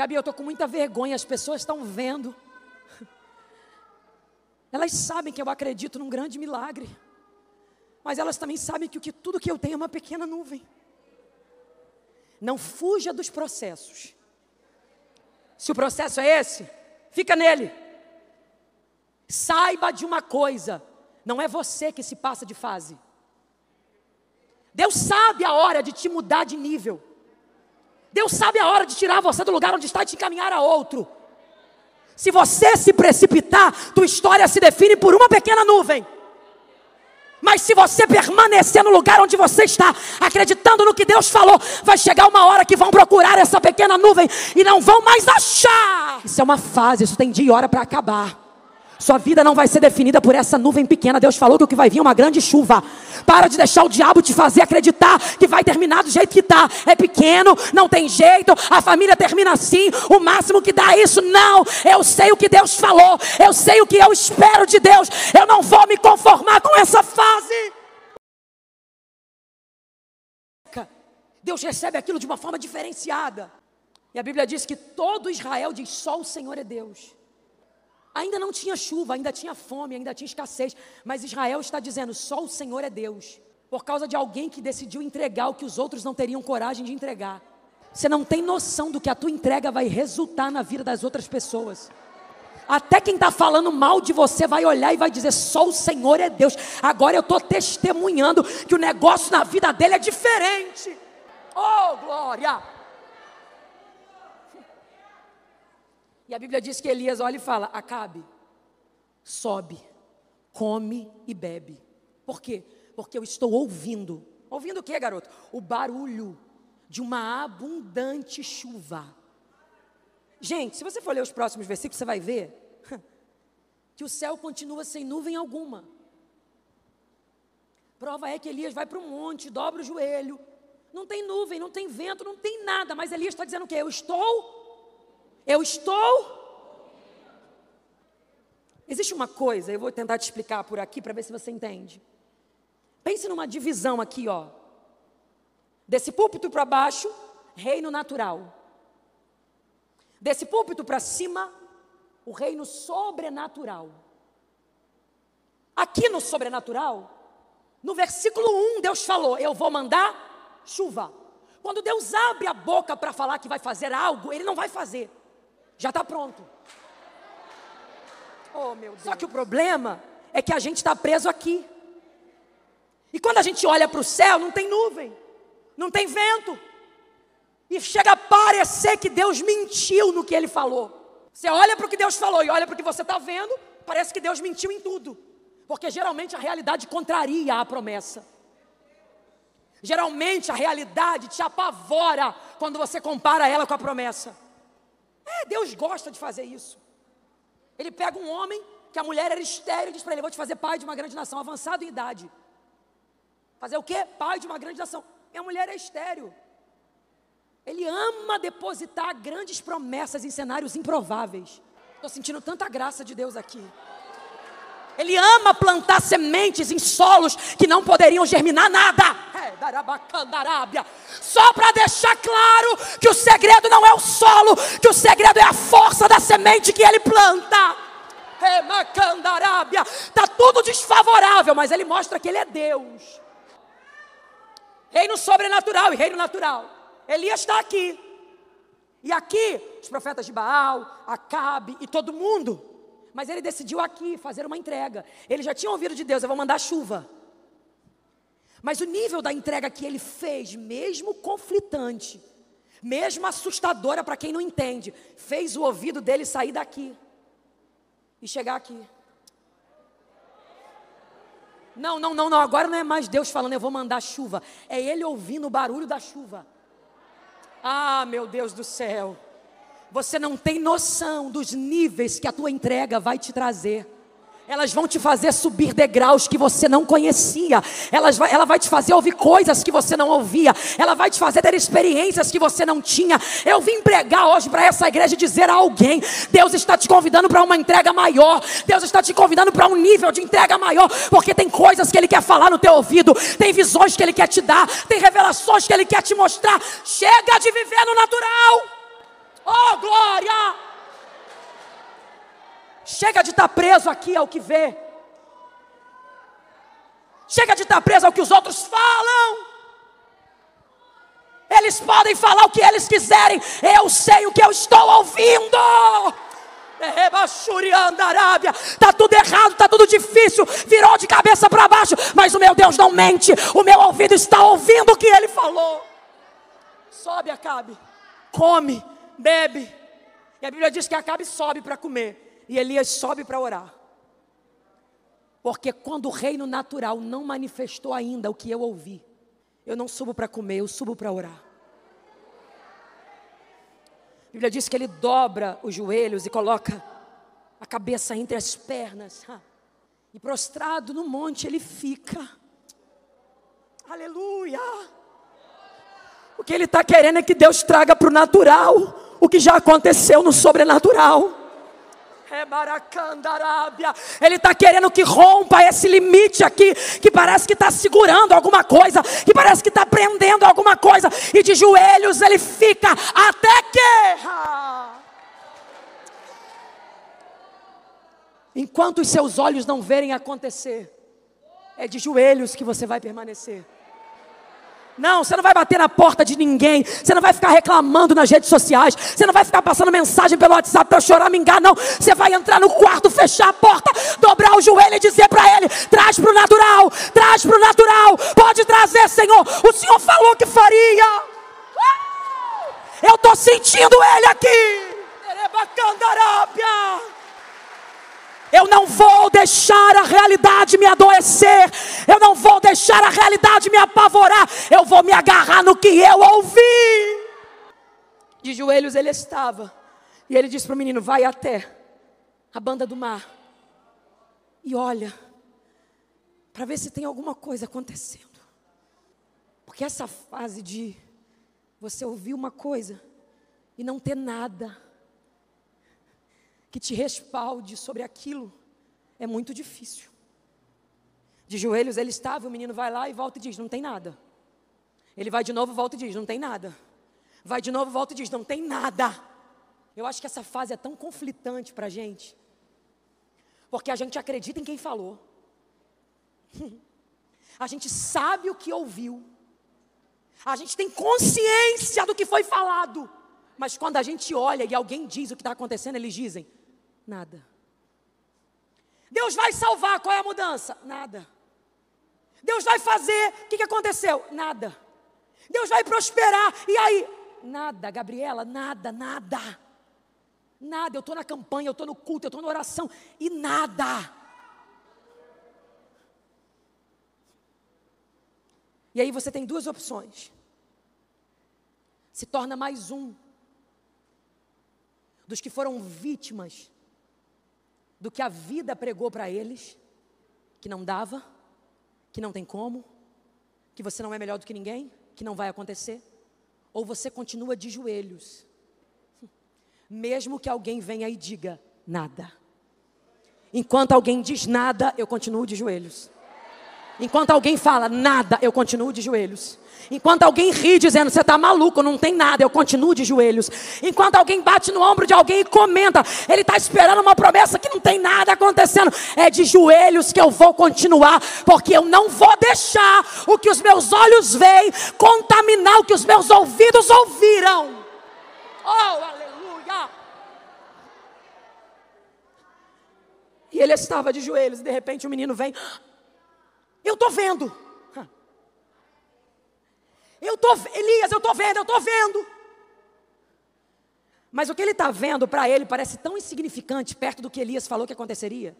Gabi, eu tô com muita vergonha, as pessoas estão vendo. Elas sabem que eu acredito num grande milagre. Mas elas também sabem que, que tudo que eu tenho é uma pequena nuvem. Não fuja dos processos. Se o processo é esse, fica nele. Saiba de uma coisa: não é você que se passa de fase. Deus sabe a hora de te mudar de nível. Deus sabe a hora de tirar você do lugar onde está e te encaminhar a outro. Se você se precipitar, tua história se define por uma pequena nuvem. Mas se você permanecer no lugar onde você está, acreditando no que Deus falou, vai chegar uma hora que vão procurar essa pequena nuvem e não vão mais achar. Isso é uma fase, isso tem dia e hora para acabar. Sua vida não vai ser definida por essa nuvem pequena. Deus falou que o que vai vir é uma grande chuva. Para de deixar o diabo te fazer acreditar que vai terminar do jeito que está. É pequeno, não tem jeito, a família termina assim, o máximo que dá é isso. Não, eu sei o que Deus falou, eu sei o que eu espero de Deus. Eu não vou me conformar com essa fase. Deus recebe aquilo de uma forma diferenciada. E a Bíblia diz que todo Israel diz: só o Senhor é Deus. Ainda não tinha chuva, ainda tinha fome, ainda tinha escassez, mas Israel está dizendo: só o Senhor é Deus, por causa de alguém que decidiu entregar o que os outros não teriam coragem de entregar. Você não tem noção do que a tua entrega vai resultar na vida das outras pessoas. Até quem está falando mal de você vai olhar e vai dizer: só o Senhor é Deus. Agora eu estou testemunhando que o negócio na vida dele é diferente. Oh, glória! E a Bíblia diz que Elias olha e fala: Acabe, sobe, come e bebe. Por quê? Porque eu estou ouvindo. Ouvindo o que, garoto? O barulho de uma abundante chuva. Gente, se você for ler os próximos versículos, você vai ver que o céu continua sem nuvem alguma. Prova é que Elias vai para um monte, dobra o joelho. Não tem nuvem, não tem vento, não tem nada. Mas Elias está dizendo o quê? Eu estou eu estou. Existe uma coisa, eu vou tentar te explicar por aqui para ver se você entende. Pense numa divisão aqui, ó. Desse púlpito para baixo, reino natural. Desse púlpito para cima, o reino sobrenatural. Aqui no sobrenatural, no versículo 1, Deus falou: Eu vou mandar chuva. Quando Deus abre a boca para falar que vai fazer algo, Ele não vai fazer já está pronto. Oh, meu Deus. Só que o problema é que a gente está preso aqui. E quando a gente olha para o céu, não tem nuvem, não tem vento. E chega a parecer que Deus mentiu no que ele falou. Você olha para o que Deus falou e olha para o que você está vendo, parece que Deus mentiu em tudo. Porque geralmente a realidade contraria a promessa. Geralmente a realidade te apavora quando você compara ela com a promessa. É, Deus gosta de fazer isso. Ele pega um homem que a mulher era estéreo e diz para ele: Vou te fazer pai de uma grande nação, avançado em idade. Fazer o quê? Pai de uma grande nação. Minha mulher é estéreo. Ele ama depositar grandes promessas em cenários improváveis. Estou sentindo tanta graça de Deus aqui. Ele ama plantar sementes em solos que não poderiam germinar nada. Só para deixar claro que o segredo não é o solo, que o segredo é a força da semente que ele planta. Está tudo desfavorável, mas ele mostra que ele é Deus. Reino sobrenatural e reino natural. Elias está aqui. E aqui, os profetas de Baal, Acabe e todo mundo mas ele decidiu aqui fazer uma entrega. Ele já tinha ouvido de Deus: eu vou mandar chuva. Mas o nível da entrega que ele fez, mesmo conflitante, mesmo assustadora para quem não entende, fez o ouvido dele sair daqui e chegar aqui. Não, não, não, não, agora não é mais Deus falando, eu vou mandar chuva. É ele ouvindo o barulho da chuva. Ah, meu Deus do céu. Você não tem noção dos níveis que a tua entrega vai te trazer. Elas vão te fazer subir degraus que você não conhecia. Elas vai, ela vai te fazer ouvir coisas que você não ouvia. Ela vai te fazer ter experiências que você não tinha. Eu vim pregar hoje para essa igreja dizer a alguém: Deus está te convidando para uma entrega maior. Deus está te convidando para um nível de entrega maior. Porque tem coisas que Ele quer falar no teu ouvido. Tem visões que Ele quer te dar. Tem revelações que Ele quer te mostrar. Chega de viver no natural. Oh, glória! Chega de estar tá preso aqui ao que vê. Chega de estar tá preso ao que os outros falam. Eles podem falar o que eles quiserem. Eu sei o que eu estou ouvindo. Arábia, tá tudo errado, tá tudo difícil, virou de cabeça para baixo, mas o meu Deus não mente, o meu ouvido está ouvindo o que ele falou. Sobe, Acabe, come, bebe. E a Bíblia diz que Acabe sobe para comer e Elias sobe para orar. Porque quando o reino natural não manifestou ainda o que eu ouvi, eu não subo para comer, eu subo para orar. A Bíblia diz que ele dobra os joelhos e coloca a cabeça entre as pernas. E prostrado no monte ele fica. Aleluia! O que ele está querendo é que Deus traga para o natural o que já aconteceu no sobrenatural. É Ele está querendo que rompa esse limite aqui, que parece que está segurando alguma coisa, que parece que está prendendo alguma coisa, e de joelhos ele fica até que. Enquanto os seus olhos não verem acontecer, é de joelhos que você vai permanecer. Não, você não vai bater na porta de ninguém. Você não vai ficar reclamando nas redes sociais. Você não vai ficar passando mensagem pelo WhatsApp para chorar, me enganar, não. Você vai entrar no quarto, fechar a porta, dobrar o joelho e dizer para ele: traz para o natural, traz para o natural. Pode trazer, Senhor. O Senhor falou que faria. Eu estou sentindo ele aqui. Eu não vou deixar a realidade me adoecer. Eu não vou deixar a realidade me apavorar. Eu vou me agarrar no que eu ouvi. De joelhos ele estava. E ele disse para o menino: Vai até a banda do mar. E olha, para ver se tem alguma coisa acontecendo. Porque essa fase de você ouvir uma coisa e não ter nada que te respalde sobre aquilo é muito difícil. De joelhos ele estava, o menino vai lá e volta e diz: Não tem nada. Ele vai de novo, volta e diz: Não tem nada. Vai de novo, volta e diz: Não tem nada. Eu acho que essa fase é tão conflitante para a gente, porque a gente acredita em quem falou, a gente sabe o que ouviu, a gente tem consciência do que foi falado, mas quando a gente olha e alguém diz o que está acontecendo, eles dizem: Nada. Deus vai salvar, qual é a mudança? Nada. Deus vai fazer, o que, que aconteceu? Nada. Deus vai prosperar, e aí? Nada, Gabriela, nada, nada. Nada, eu estou na campanha, eu estou no culto, eu estou na oração, e nada. E aí você tem duas opções. Se torna mais um dos que foram vítimas do que a vida pregou para eles, que não dava, que não tem como, que você não é melhor do que ninguém, que não vai acontecer, ou você continua de joelhos, mesmo que alguém venha e diga nada. Enquanto alguém diz nada, eu continuo de joelhos. Enquanto alguém fala nada, eu continuo de joelhos. Enquanto alguém ri dizendo, você está maluco, não tem nada, eu continuo de joelhos. Enquanto alguém bate no ombro de alguém e comenta, ele está esperando uma promessa que não tem nada acontecendo, é de joelhos que eu vou continuar, porque eu não vou deixar o que os meus olhos veem contaminar o que os meus ouvidos ouviram. Oh, aleluia! E ele estava de joelhos, e de repente o menino vem. Eu estou vendo. Eu estou, Elias, eu estou vendo, eu estou vendo. Mas o que ele está vendo para ele parece tão insignificante perto do que Elias falou que aconteceria,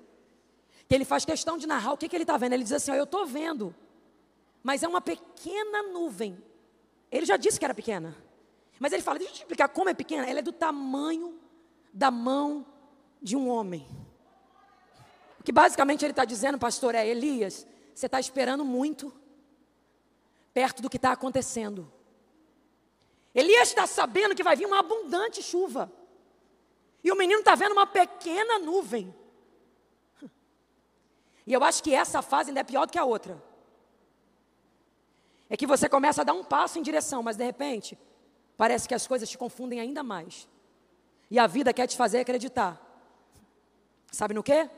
que ele faz questão de narrar o que, que ele está vendo. Ele diz assim: ó, Eu estou vendo, mas é uma pequena nuvem. Ele já disse que era pequena, mas ele fala: Deixa eu te explicar como é pequena. Ela é do tamanho da mão de um homem. O que basicamente ele está dizendo, pastor, é: Elias, você está esperando muito perto do que está acontecendo. Elias está sabendo que vai vir uma abundante chuva. E o menino está vendo uma pequena nuvem. E eu acho que essa fase ainda é pior do que a outra. É que você começa a dar um passo em direção, mas de repente, parece que as coisas te confundem ainda mais. E a vida quer te fazer acreditar. Sabe no quê?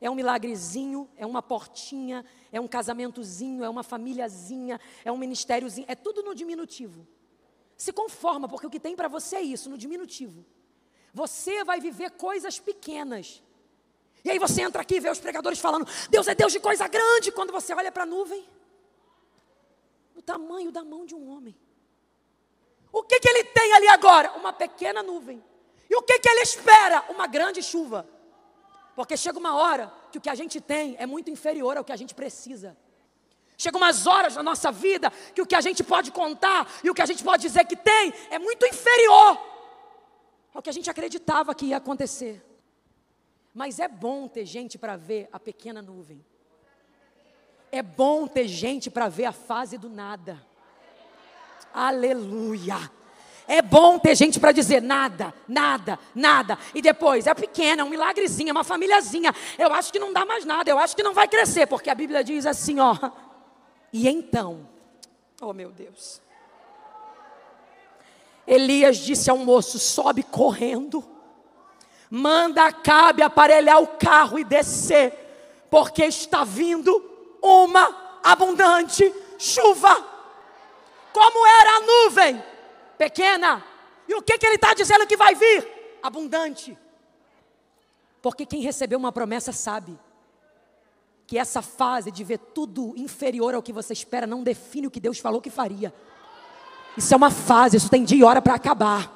É um milagrezinho, é uma portinha, é um casamentozinho, é uma famíliazinha, é um ministériozinho, é tudo no diminutivo. Se conforma, porque o que tem para você é isso, no diminutivo. Você vai viver coisas pequenas. E aí você entra aqui e vê os pregadores falando: Deus é Deus de coisa grande. Quando você olha para a nuvem, o tamanho da mão de um homem. O que, que ele tem ali agora? Uma pequena nuvem. E o que, que ele espera? Uma grande chuva. Porque chega uma hora que o que a gente tem é muito inferior ao que a gente precisa. Chega umas horas na nossa vida que o que a gente pode contar e o que a gente pode dizer que tem é muito inferior ao que a gente acreditava que ia acontecer. Mas é bom ter gente para ver a pequena nuvem. É bom ter gente para ver a fase do nada. Aleluia. É bom ter gente para dizer nada, nada, nada. E depois, é pequena, é um milagrezinho, é uma famíliazinha. Eu acho que não dá mais nada, eu acho que não vai crescer, porque a Bíblia diz assim, ó. E então, oh meu Deus. Elias disse ao moço: sobe correndo, manda Acabe aparelhar o carro e descer, porque está vindo uma abundante chuva. Como era a nuvem? Pequena. E o que, que ele está dizendo que vai vir? Abundante. Porque quem recebeu uma promessa sabe que essa fase de ver tudo inferior ao que você espera não define o que Deus falou que faria. Isso é uma fase, isso tem dia e hora para acabar.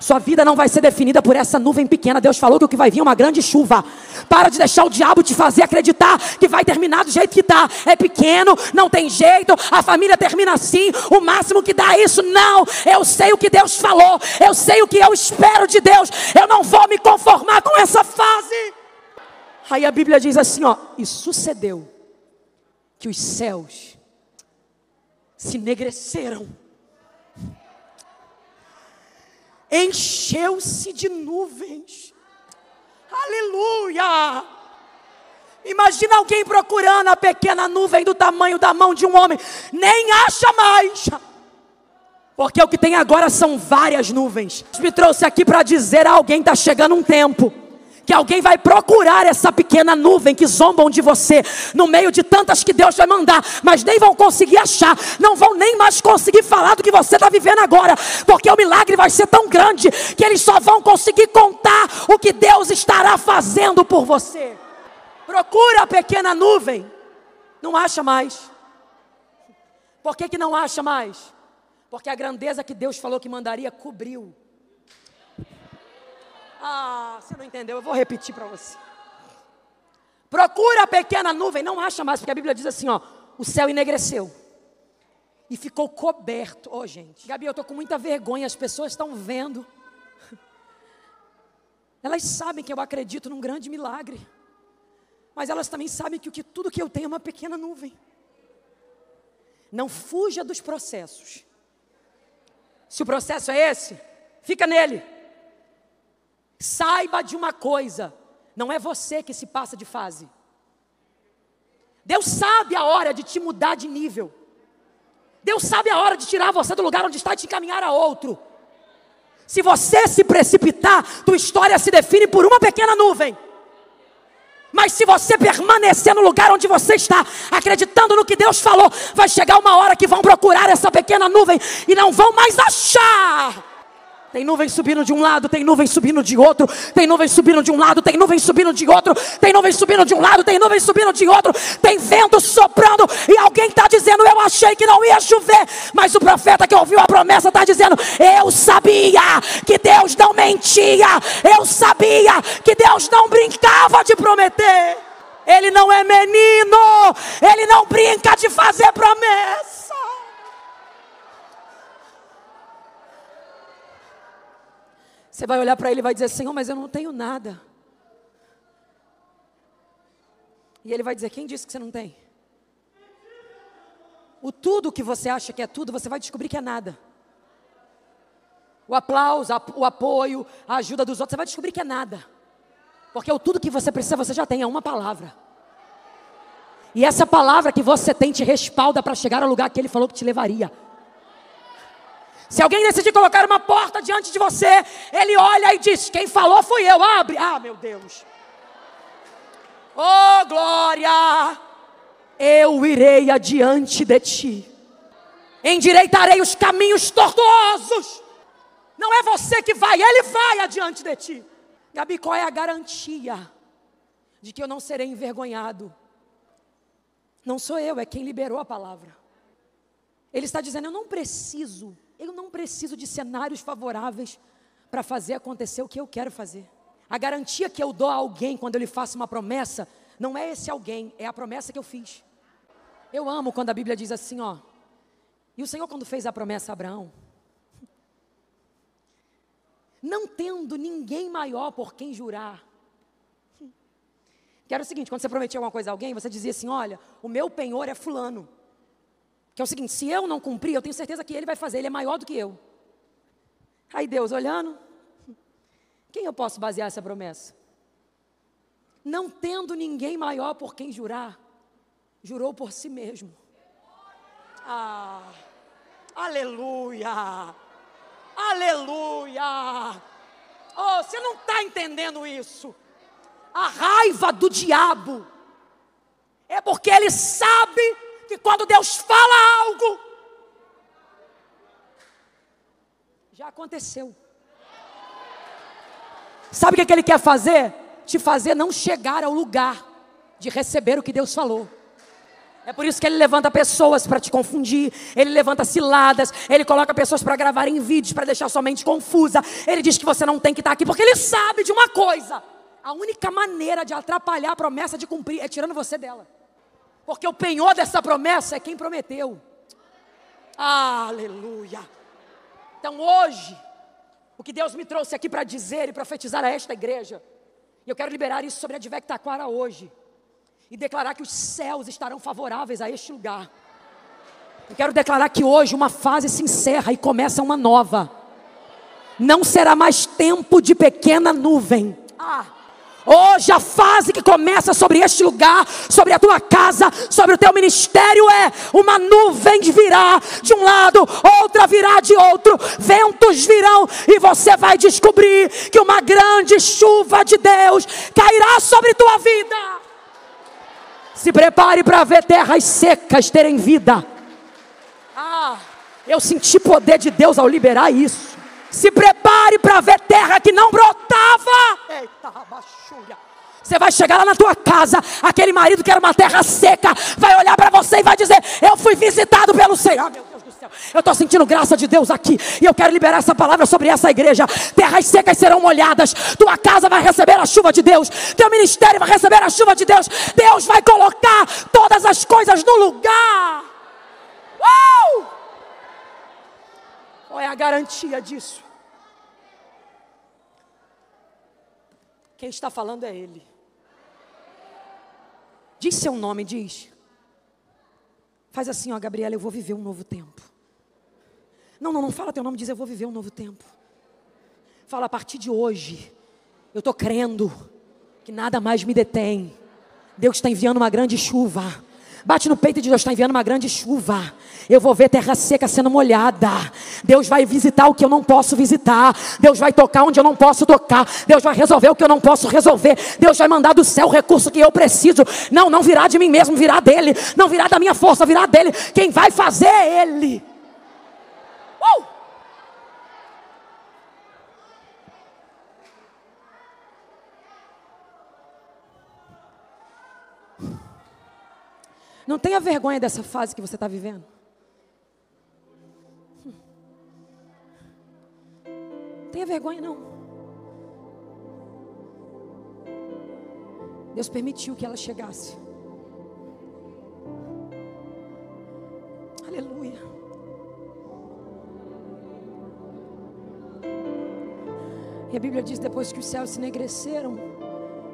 Sua vida não vai ser definida por essa nuvem pequena. Deus falou que o que vai vir é uma grande chuva. Para de deixar o diabo te fazer acreditar que vai terminar do jeito que está. É pequeno, não tem jeito, a família termina assim, o máximo que dá é isso. Não, eu sei o que Deus falou, eu sei o que eu espero de Deus. Eu não vou me conformar com essa fase. Aí a Bíblia diz assim: ó, e sucedeu que os céus se enegreceram encheu-se de nuvens. Aleluia! Imagina alguém procurando a pequena nuvem do tamanho da mão de um homem, nem acha mais. Porque o que tem agora são várias nuvens. Me trouxe aqui para dizer a alguém está chegando um tempo que alguém vai procurar essa pequena nuvem que zombam de você, no meio de tantas que Deus vai mandar, mas nem vão conseguir achar, não vão nem mais conseguir falar do que você está vivendo agora, porque o milagre vai ser tão grande que eles só vão conseguir contar o que Deus estará fazendo por você. Procura a pequena nuvem, não acha mais. Por que, que não acha mais? Porque a grandeza que Deus falou que mandaria cobriu ah, você não entendeu, eu vou repetir para você. Procura a pequena nuvem, não acha mais, porque a Bíblia diz assim, ó, o céu enegreceu. E ficou coberto. Ô, oh, gente, Gabi, eu estou com muita vergonha, as pessoas estão vendo. Elas sabem que eu acredito num grande milagre. Mas elas também sabem que, que tudo que eu tenho é uma pequena nuvem. Não fuja dos processos. Se o processo é esse, fica nele. Saiba de uma coisa: não é você que se passa de fase. Deus sabe a hora de te mudar de nível. Deus sabe a hora de tirar você do lugar onde está e te encaminhar a outro. Se você se precipitar, tua história se define por uma pequena nuvem. Mas se você permanecer no lugar onde você está, acreditando no que Deus falou, vai chegar uma hora que vão procurar essa pequena nuvem e não vão mais achar. Tem nuvem subindo de um lado, tem nuvem subindo de outro, tem nuvem subindo de um lado, tem nuvem subindo de outro, tem nuvem subindo de um lado, tem nuvem subindo de outro, tem vento soprando e alguém está dizendo: Eu achei que não ia chover, mas o profeta que ouviu a promessa está dizendo: Eu sabia que Deus não mentia, eu sabia que Deus não brincava de prometer. Ele não é menino, ele não brinca de fazer promessa. Você vai olhar para ele e vai dizer: Senhor, mas eu não tenho nada. E ele vai dizer: Quem disse que você não tem? O tudo que você acha que é tudo, você vai descobrir que é nada. O aplauso, o apoio, a ajuda dos outros, você vai descobrir que é nada. Porque o tudo que você precisa, você já tem, é uma palavra. E essa palavra que você tem te respalda para chegar ao lugar que ele falou que te levaria. Se alguém decidir colocar uma porta diante de você, ele olha e diz: Quem falou fui eu, abre. Ah, meu Deus. Oh, glória! Eu irei adiante de ti, endireitarei os caminhos tortuosos. Não é você que vai, ele vai adiante de ti. Gabi, qual é a garantia de que eu não serei envergonhado? Não sou eu, é quem liberou a palavra. Ele está dizendo: Eu não preciso, eu não preciso de cenários favoráveis para fazer acontecer o que eu quero fazer. A garantia que eu dou a alguém quando eu lhe faço uma promessa, não é esse alguém, é a promessa que eu fiz. Eu amo quando a Bíblia diz assim, ó. E o Senhor, quando fez a promessa a Abraão, não tendo ninguém maior por quem jurar. Que era o seguinte: quando você prometia alguma coisa a alguém, você dizia assim: Olha, o meu penhor é Fulano. Que é o seguinte: se eu não cumprir, eu tenho certeza que ele vai fazer, ele é maior do que eu. Aí Deus olhando, quem eu posso basear essa promessa? Não tendo ninguém maior por quem jurar, jurou por si mesmo. Ah, aleluia, aleluia. Oh, você não está entendendo isso. A raiva do diabo é porque ele sabe que quando Deus fala algo, já aconteceu. Sabe o que, é que ele quer fazer? Te fazer não chegar ao lugar de receber o que Deus falou. É por isso que ele levanta pessoas para te confundir, ele levanta ciladas, ele coloca pessoas para gravarem vídeos para deixar sua mente confusa. Ele diz que você não tem que estar aqui porque ele sabe de uma coisa: a única maneira de atrapalhar a promessa de cumprir é tirando você dela. Porque o penhor dessa promessa é quem prometeu. Aleluia. Então hoje, o que Deus me trouxe aqui para dizer e profetizar a esta igreja, e eu quero liberar isso sobre a Advec Taquara hoje, e declarar que os céus estarão favoráveis a este lugar. Eu quero declarar que hoje uma fase se encerra e começa uma nova. Não será mais tempo de pequena nuvem. Ah. Hoje a fase que começa sobre este lugar, sobre a tua casa, sobre o teu ministério é uma nuvem virá de um lado, outra virá de outro, ventos virão e você vai descobrir que uma grande chuva de Deus cairá sobre tua vida. Se prepare para ver terras secas terem vida. Ah, eu senti poder de Deus ao liberar isso. Se prepare para ver terra que não brotava. Eita, baixulha. Você vai chegar lá na tua casa, aquele marido que era uma terra seca, vai olhar para você e vai dizer: Eu fui visitado pelo Senhor. Ah, meu Deus do céu, eu estou sentindo graça de Deus aqui, e eu quero liberar essa palavra sobre essa igreja. Terras secas serão molhadas, tua casa vai receber a chuva de Deus, teu ministério vai receber a chuva de Deus. Deus vai colocar todas as coisas no lugar. Uh! Qual é a garantia disso? Quem está falando é Ele. Diz seu nome, diz. Faz assim, ó, Gabriela, eu vou viver um novo tempo. Não, não, não fala teu nome, diz eu vou viver um novo tempo. Fala a partir de hoje, eu estou crendo que nada mais me detém. Deus está enviando uma grande chuva. Bate no peito de Deus está enviando uma grande chuva. Eu vou ver terra seca sendo molhada. Deus vai visitar o que eu não posso visitar. Deus vai tocar onde eu não posso tocar. Deus vai resolver o que eu não posso resolver. Deus vai mandar do céu o recurso que eu preciso. Não, não virá de mim mesmo, virá dele. Não virá da minha força, virá dele. Quem vai fazer é ele. Uh! Não tenha vergonha dessa fase que você está vivendo. Tenha vergonha, não. Deus permitiu que ela chegasse. Aleluia. E a Bíblia diz: depois que os céus se enegreceram,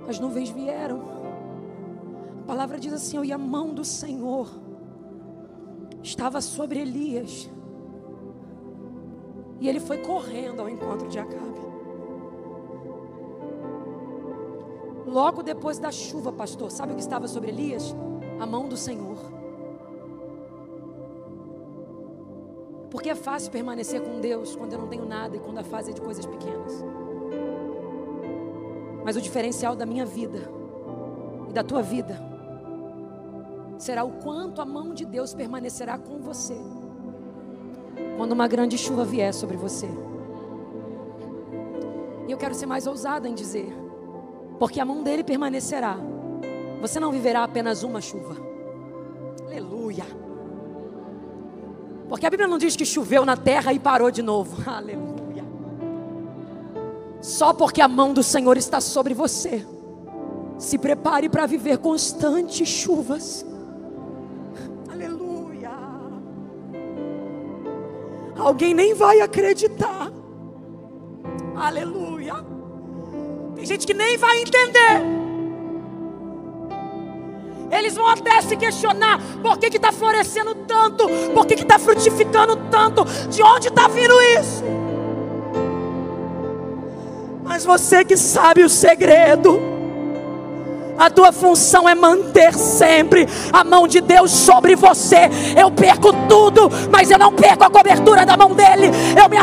as nuvens vieram. A palavra diz assim: e a mão do Senhor estava sobre Elias. E ele foi correndo ao encontro de Acabe. Logo depois da chuva, pastor, sabe o que estava sobre Elias? A mão do Senhor. Porque é fácil permanecer com Deus quando eu não tenho nada e quando a fase é de coisas pequenas. Mas o diferencial da minha vida e da tua vida será o quanto a mão de Deus permanecerá com você quando uma grande chuva vier sobre você. E eu quero ser mais ousada em dizer, porque a mão dele permanecerá. Você não viverá apenas uma chuva. Aleluia. Porque a Bíblia não diz que choveu na terra e parou de novo. Aleluia. Só porque a mão do Senhor está sobre você. Se prepare para viver constantes chuvas. Alguém nem vai acreditar. Aleluia. Tem gente que nem vai entender. Eles vão até se questionar por que está florescendo tanto, por que está frutificando tanto, de onde está vindo isso. Mas você que sabe o segredo, a tua função é manter sempre a mão de Deus sobre você. Eu perco tudo, mas eu não perco a cobertura da mão dele. Eu me